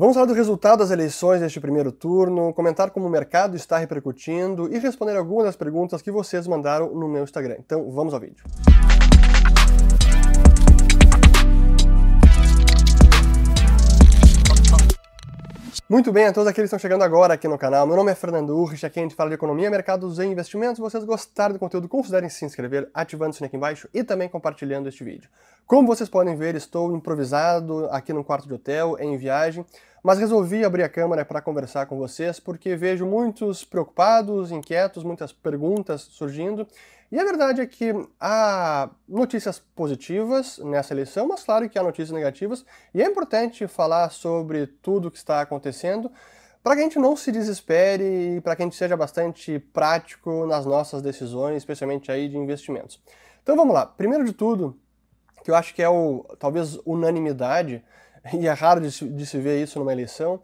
Vamos falar do resultado das eleições deste primeiro turno, comentar como o mercado está repercutindo e responder algumas das perguntas que vocês mandaram no meu Instagram. Então, vamos ao vídeo. Muito bem, a todos aqueles que estão chegando agora aqui no canal, meu nome é Fernando Urrich, aqui a gente fala de economia, mercados e investimentos. Se vocês gostaram do conteúdo, considerem se inscrever, ativando o sininho aqui embaixo e também compartilhando este vídeo. Como vocês podem ver, estou improvisado aqui no quarto de hotel, em viagem, mas resolvi abrir a câmera para conversar com vocês porque vejo muitos preocupados, inquietos, muitas perguntas surgindo e a verdade é que há notícias positivas nessa eleição, mas claro que há notícias negativas, e é importante falar sobre tudo o que está acontecendo para que a gente não se desespere e para que a gente seja bastante prático nas nossas decisões, especialmente aí de investimentos. Então vamos lá. Primeiro de tudo, que eu acho que é o talvez unanimidade, e é raro de se, de se ver isso numa eleição,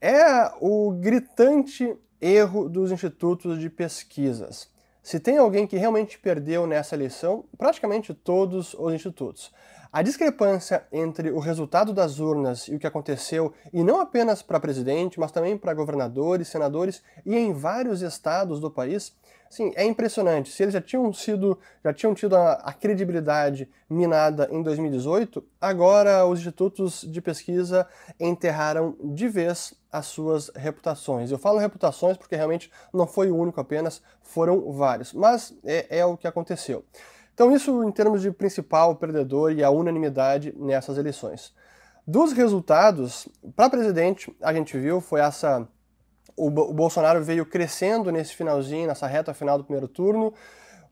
é o gritante erro dos institutos de pesquisas. Se tem alguém que realmente perdeu nessa eleição, praticamente todos os institutos. A discrepância entre o resultado das urnas e o que aconteceu, e não apenas para presidente, mas também para governadores, senadores e em vários estados do país, sim, é impressionante. Se eles já tinham sido, já tinham tido a, a credibilidade minada em 2018, agora os institutos de pesquisa enterraram de vez as suas reputações. Eu falo reputações porque realmente não foi o único apenas, foram vários. Mas é, é o que aconteceu. Então, isso em termos de principal perdedor e a unanimidade nessas eleições. Dos resultados, para presidente, a gente viu foi essa. O, o Bolsonaro veio crescendo nesse finalzinho, nessa reta final do primeiro turno.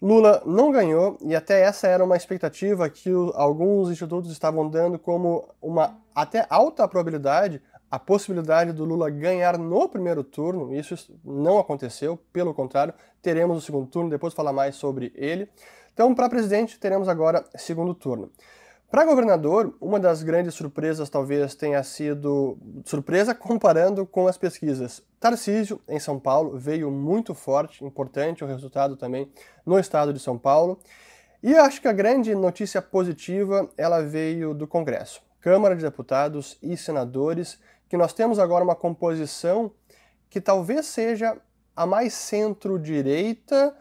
Lula não ganhou, e até essa era uma expectativa que o, alguns institutos estavam dando como uma até alta probabilidade a possibilidade do Lula ganhar no primeiro turno, isso não aconteceu, pelo contrário, teremos o segundo turno, depois falar mais sobre ele. Então, para presidente, teremos agora segundo turno. Para governador, uma das grandes surpresas talvez tenha sido surpresa comparando com as pesquisas. Tarcísio, em São Paulo, veio muito forte, importante o resultado também no estado de São Paulo. E acho que a grande notícia positiva ela veio do Congresso. Câmara de Deputados e senadores que nós temos agora uma composição que talvez seja a mais centro-direita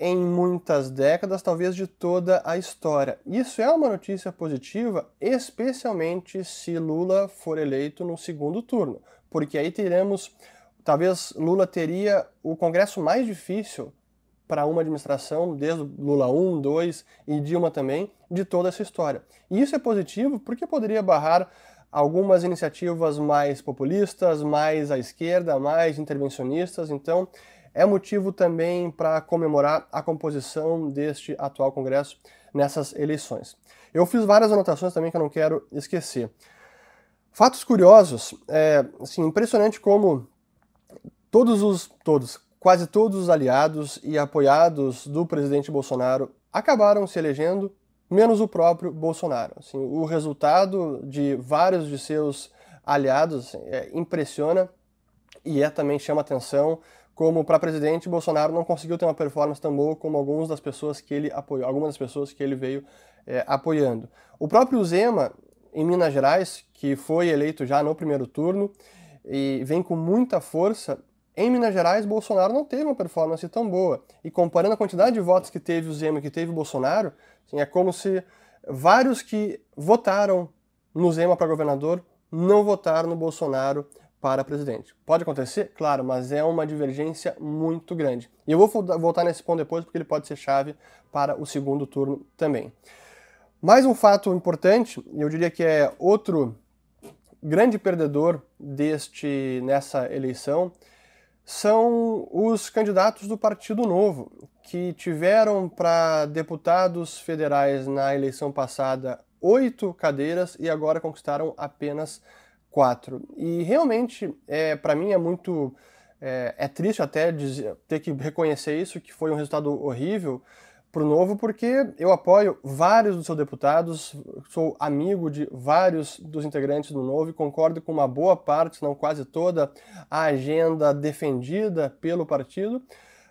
em muitas décadas, talvez de toda a história. Isso é uma notícia positiva, especialmente se Lula for eleito no segundo turno, porque aí teremos, talvez Lula teria o congresso mais difícil para uma administração, desde Lula 1, 2 e Dilma também, de toda essa história. E isso é positivo porque poderia barrar algumas iniciativas mais populistas, mais à esquerda, mais intervencionistas. Então, é motivo também para comemorar a composição deste atual Congresso nessas eleições. Eu fiz várias anotações também que eu não quero esquecer. Fatos curiosos, é assim, impressionante como todos os, todos, quase todos os aliados e apoiados do presidente Bolsonaro acabaram se elegendo menos o próprio Bolsonaro. Assim, o resultado de vários de seus aliados assim, é, impressiona e é também chama atenção como para presidente Bolsonaro não conseguiu ter uma performance tão boa como algumas das pessoas que ele apoiou, algumas das pessoas que ele veio é, apoiando. O próprio Zema em Minas Gerais, que foi eleito já no primeiro turno e vem com muita força, em Minas Gerais, Bolsonaro não teve uma performance tão boa. E comparando a quantidade de votos que teve o Zema e que teve o Bolsonaro, assim, é como se vários que votaram no Zema para governador não votaram no Bolsonaro para presidente. Pode acontecer? Claro, mas é uma divergência muito grande. E eu vou voltar nesse ponto depois porque ele pode ser chave para o segundo turno também. Mais um fato importante, eu diria que é outro grande perdedor deste nessa eleição, são os candidatos do Partido Novo, que tiveram para deputados federais na eleição passada oito cadeiras e agora conquistaram apenas quatro. E realmente, é, para mim, é muito. É, é triste até dizer, ter que reconhecer isso, que foi um resultado horrível, para o Novo, porque eu apoio vários dos seus deputados, sou amigo de vários dos integrantes do Novo e concordo com uma boa parte, se não quase toda, a agenda defendida pelo partido.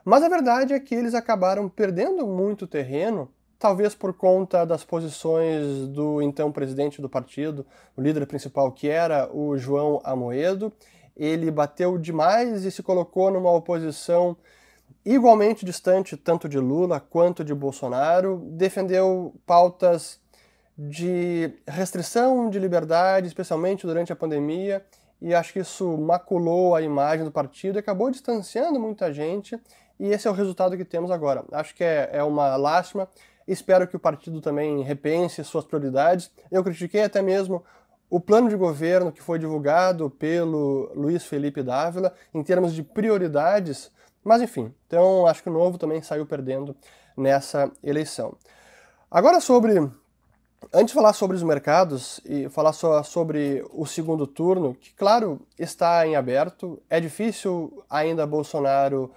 Mas a verdade é que eles acabaram perdendo muito terreno talvez por conta das posições do então presidente do partido, o líder principal, que era o João Amoedo. Ele bateu demais e se colocou numa oposição igualmente distante tanto de Lula quanto de Bolsonaro, defendeu pautas de restrição de liberdade, especialmente durante a pandemia, e acho que isso maculou a imagem do partido e acabou distanciando muita gente, e esse é o resultado que temos agora. Acho que é, é uma lástima, espero que o partido também repense suas prioridades. Eu critiquei até mesmo o plano de governo que foi divulgado pelo Luiz Felipe Dávila em termos de prioridades, mas enfim, então acho que o novo também saiu perdendo nessa eleição. Agora sobre Antes de falar sobre os mercados e falar só sobre o segundo turno, que claro está em aberto, é difícil ainda Bolsonaro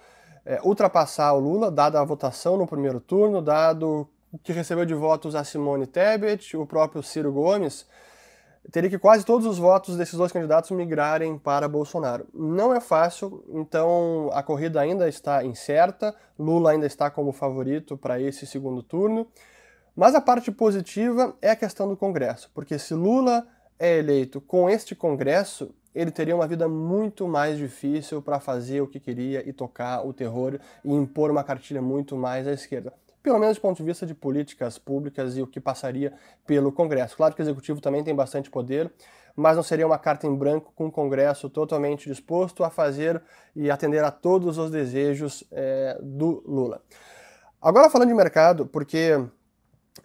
é, ultrapassar o Lula, dada a votação no primeiro turno, dado que recebeu de votos a Simone Tebet, o próprio Ciro Gomes, teria que quase todos os votos desses dois candidatos migrarem para Bolsonaro. Não é fácil, então a corrida ainda está incerta, Lula ainda está como favorito para esse segundo turno. Mas a parte positiva é a questão do Congresso, porque se Lula é eleito com este Congresso, ele teria uma vida muito mais difícil para fazer o que queria e tocar o terror e impor uma cartilha muito mais à esquerda. Pelo menos do ponto de vista de políticas públicas e o que passaria pelo Congresso. Claro que o Executivo também tem bastante poder, mas não seria uma carta em branco com o Congresso totalmente disposto a fazer e atender a todos os desejos é, do Lula. Agora falando de mercado, porque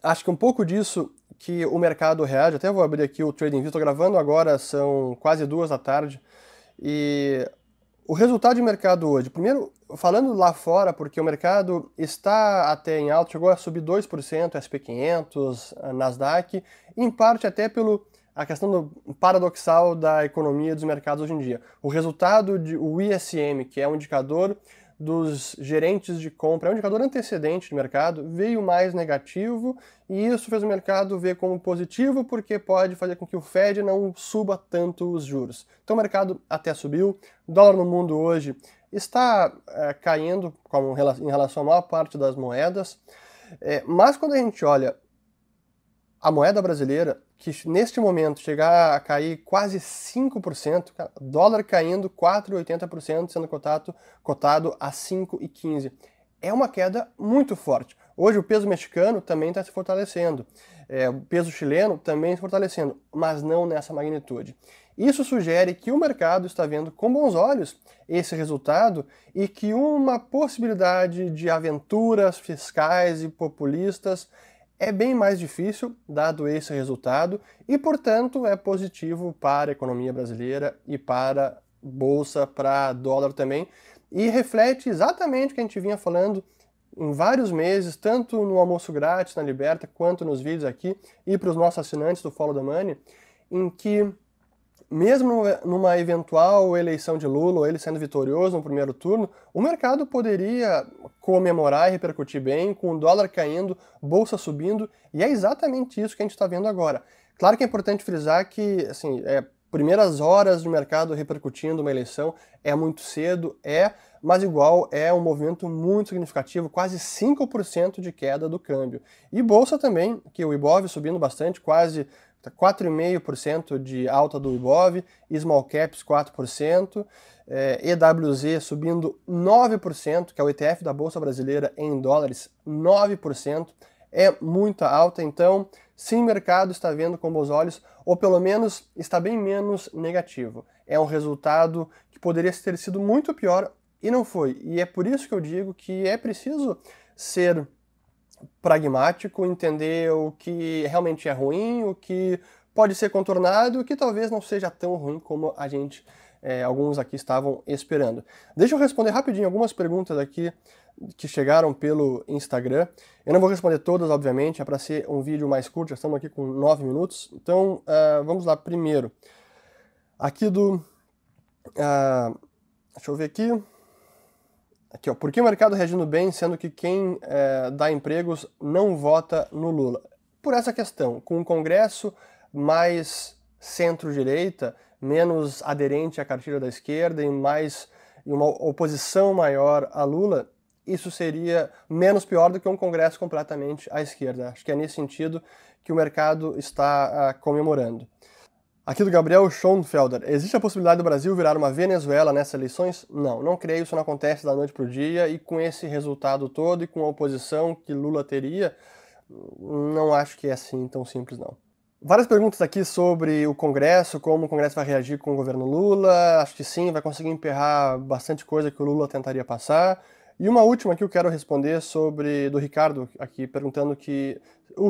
acho que um pouco disso que o mercado reage, até vou abrir aqui o TradingView, estou gravando agora, são quase duas da tarde, e o resultado de mercado hoje, primeiro, falando lá fora, porque o mercado está até em alto, chegou a subir 2%, SP500, Nasdaq, em parte até pelo a questão do paradoxal da economia dos mercados hoje em dia. O resultado de o ISM, que é um indicador dos gerentes de compra, é um indicador antecedente do mercado, veio mais negativo e isso fez o mercado ver como positivo porque pode fazer com que o Fed não suba tanto os juros. Então o mercado até subiu, o dólar no mundo hoje está é, caindo como em relação à maior parte das moedas, é, mas quando a gente olha a moeda brasileira, que neste momento chegar a cair quase 5%, dólar caindo 4,80%, sendo cotado, cotado a 5,15%. É uma queda muito forte. Hoje o peso mexicano também está se fortalecendo, é, o peso chileno também se fortalecendo, mas não nessa magnitude. Isso sugere que o mercado está vendo com bons olhos esse resultado e que uma possibilidade de aventuras fiscais e populistas é bem mais difícil, dado esse resultado, e, portanto, é positivo para a economia brasileira e para bolsa, para dólar também, e reflete exatamente o que a gente vinha falando em vários meses, tanto no almoço grátis na Liberta, quanto nos vídeos aqui, e para os nossos assinantes do Follow the Money, em que mesmo numa eventual eleição de Lula, ou ele sendo vitorioso no primeiro turno, o mercado poderia comemorar e repercutir bem, com o dólar caindo, bolsa subindo, e é exatamente isso que a gente está vendo agora. Claro que é importante frisar que, assim, é, primeiras horas do mercado repercutindo uma eleição é muito cedo, é, mas igual é um movimento muito significativo, quase 5% de queda do câmbio. E bolsa também, que o Ibov subindo bastante, quase 4,5% de alta do Ibov, Small Caps 4%, é, EWZ subindo 9%, que é o ETF da Bolsa Brasileira em dólares, 9%, é muita alta, então sim, o mercado está vendo com bons olhos, ou pelo menos está bem menos negativo. É um resultado que poderia ter sido muito pior e não foi. E é por isso que eu digo que é preciso ser pragmático, entender o que realmente é ruim, o que pode ser contornado, o que talvez não seja tão ruim como a gente, é, alguns aqui estavam esperando. Deixa eu responder rapidinho algumas perguntas aqui que chegaram pelo Instagram. Eu não vou responder todas, obviamente, é para ser um vídeo mais curto, já estamos aqui com 9 minutos. Então, uh, vamos lá, primeiro. Aqui do... Uh, deixa eu ver aqui. Aqui, ó, por que o mercado reagindo bem, sendo que quem é, dá empregos não vota no Lula? Por essa questão, com um Congresso mais centro-direita, menos aderente à cartilha da esquerda e mais e uma oposição maior a Lula, isso seria menos pior do que um Congresso completamente à esquerda. Acho que é nesse sentido que o mercado está uh, comemorando. Aqui do Gabriel Schoenfelder. Existe a possibilidade do Brasil virar uma Venezuela nessas eleições? Não, não creio, isso não acontece da noite para o dia, e com esse resultado todo e com a oposição que Lula teria, não acho que é assim tão simples não. Várias perguntas aqui sobre o Congresso, como o Congresso vai reagir com o governo Lula. Acho que sim, vai conseguir emperrar bastante coisa que o Lula tentaria passar. E uma última que eu quero responder sobre do Ricardo aqui perguntando que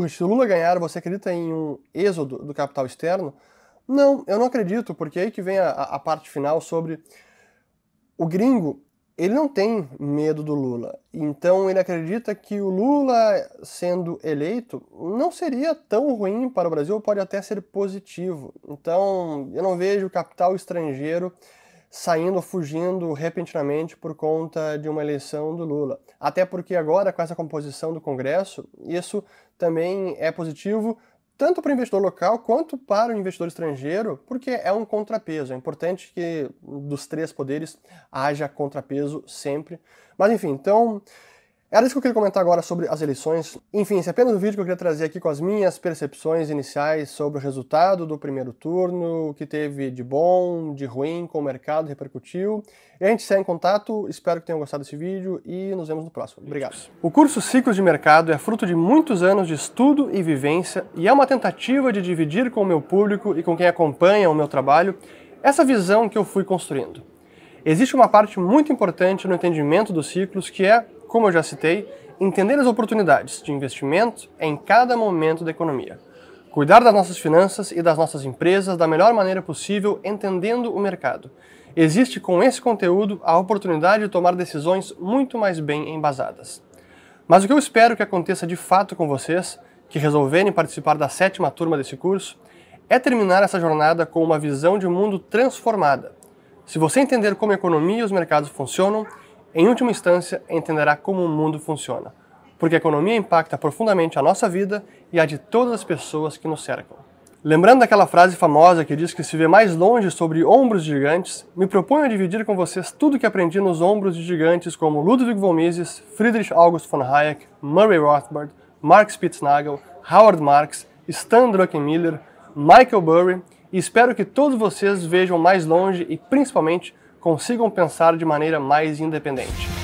se o Lula ganhar, você acredita em um êxodo do capital externo? Não, eu não acredito, porque aí que vem a, a parte final sobre o gringo ele não tem medo do Lula. Então ele acredita que o Lula sendo eleito não seria tão ruim para o Brasil, pode até ser positivo. Então eu não vejo capital estrangeiro saindo fugindo repentinamente por conta de uma eleição do Lula. Até porque agora, com essa composição do Congresso, isso também é positivo tanto para o investidor local quanto para o investidor estrangeiro, porque é um contrapeso. É importante que dos três poderes haja contrapeso sempre. Mas enfim, então era isso que eu queria comentar agora sobre as eleições. Enfim, esse é apenas um vídeo que eu queria trazer aqui com as minhas percepções iniciais sobre o resultado do primeiro turno, o que teve de bom, de ruim, como o mercado repercutiu. E a gente segue em contato, espero que tenham gostado desse vídeo e nos vemos no próximo. Obrigado. O curso Ciclos de Mercado é fruto de muitos anos de estudo e vivência e é uma tentativa de dividir com o meu público e com quem acompanha o meu trabalho essa visão que eu fui construindo. Existe uma parte muito importante no entendimento dos ciclos que é como eu já citei, entender as oportunidades de investimento em cada momento da economia. Cuidar das nossas finanças e das nossas empresas da melhor maneira possível, entendendo o mercado. Existe com esse conteúdo a oportunidade de tomar decisões muito mais bem embasadas. Mas o que eu espero que aconteça de fato com vocês, que resolverem participar da sétima turma desse curso, é terminar essa jornada com uma visão de mundo transformada. Se você entender como a economia e os mercados funcionam, em última instância, entenderá como o mundo funciona, porque a economia impacta profundamente a nossa vida e a de todas as pessoas que nos cercam. Lembrando daquela frase famosa que diz que se vê mais longe sobre ombros de gigantes, me proponho a dividir com vocês tudo que aprendi nos ombros de gigantes como Ludwig von Mises, Friedrich August von Hayek, Murray Rothbard, Mark Spitznagel, Howard Marks, Stan Druckenmiller, Michael Burry e espero que todos vocês vejam mais longe e principalmente consigam pensar de maneira mais independente.